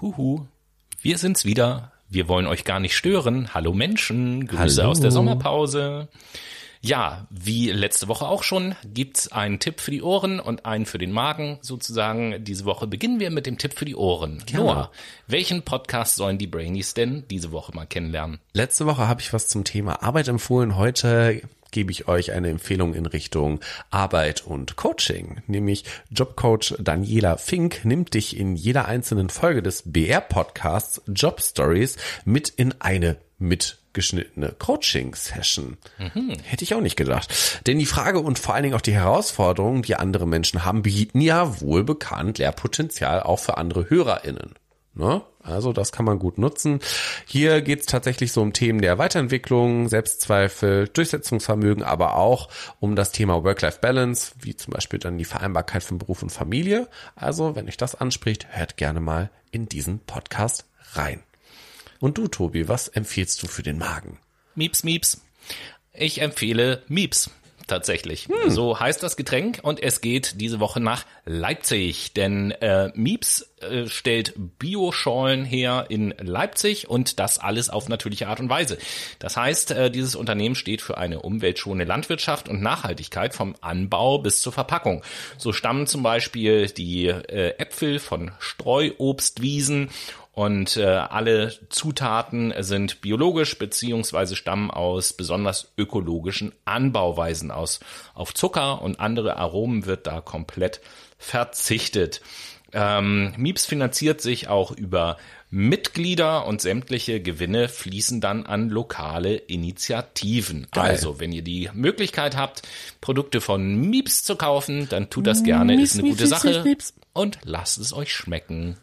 Huhu, wir sind's wieder. Wir wollen euch gar nicht stören. Hallo Menschen, Grüße Hallo. aus der Sommerpause. Ja, wie letzte Woche auch schon, gibt's einen Tipp für die Ohren und einen für den Magen sozusagen. Diese Woche beginnen wir mit dem Tipp für die Ohren. Noah, welchen Podcast sollen die Brainies denn diese Woche mal kennenlernen? Letzte Woche habe ich was zum Thema Arbeit empfohlen. Heute gebe ich euch eine Empfehlung in Richtung Arbeit und Coaching. Nämlich Jobcoach Daniela Fink nimmt dich in jeder einzelnen Folge des BR-Podcasts Job Stories mit in eine mitgeschnittene Coaching-Session. Hätte ich auch nicht gedacht. Denn die Frage und vor allen Dingen auch die Herausforderungen, die andere Menschen haben, bieten ja wohl bekannt Lehrpotenzial auch für andere HörerInnen. Ne? Also das kann man gut nutzen. Hier geht es tatsächlich so um Themen der Weiterentwicklung, Selbstzweifel, Durchsetzungsvermögen, aber auch um das Thema Work-Life-Balance, wie zum Beispiel dann die Vereinbarkeit von Beruf und Familie. Also wenn euch das anspricht, hört gerne mal in diesen Podcast rein. Und du, Tobi, was empfiehlst du für den Magen? Mieps, Mieps. Ich empfehle Mieps. Tatsächlich. So heißt das Getränk und es geht diese Woche nach Leipzig, denn äh, Mieps äh, stellt Bioschollen her in Leipzig und das alles auf natürliche Art und Weise. Das heißt, äh, dieses Unternehmen steht für eine umweltschonende Landwirtschaft und Nachhaltigkeit vom Anbau bis zur Verpackung. So stammen zum Beispiel die äh, Äpfel von Streuobstwiesen und äh, alle Zutaten sind biologisch beziehungsweise stammen aus besonders ökologischen Anbauweisen aus. Auf Zucker und andere Aromen wird da komplett verzichtet. Ähm, Mieps finanziert sich auch über Mitglieder und sämtliche Gewinne fließen dann an lokale Initiativen. Geil. Also, wenn ihr die Möglichkeit habt, Produkte von Mieps zu kaufen, dann tut das gerne, ist eine Mieps, gute Mieps, Sache und lasst es euch schmecken.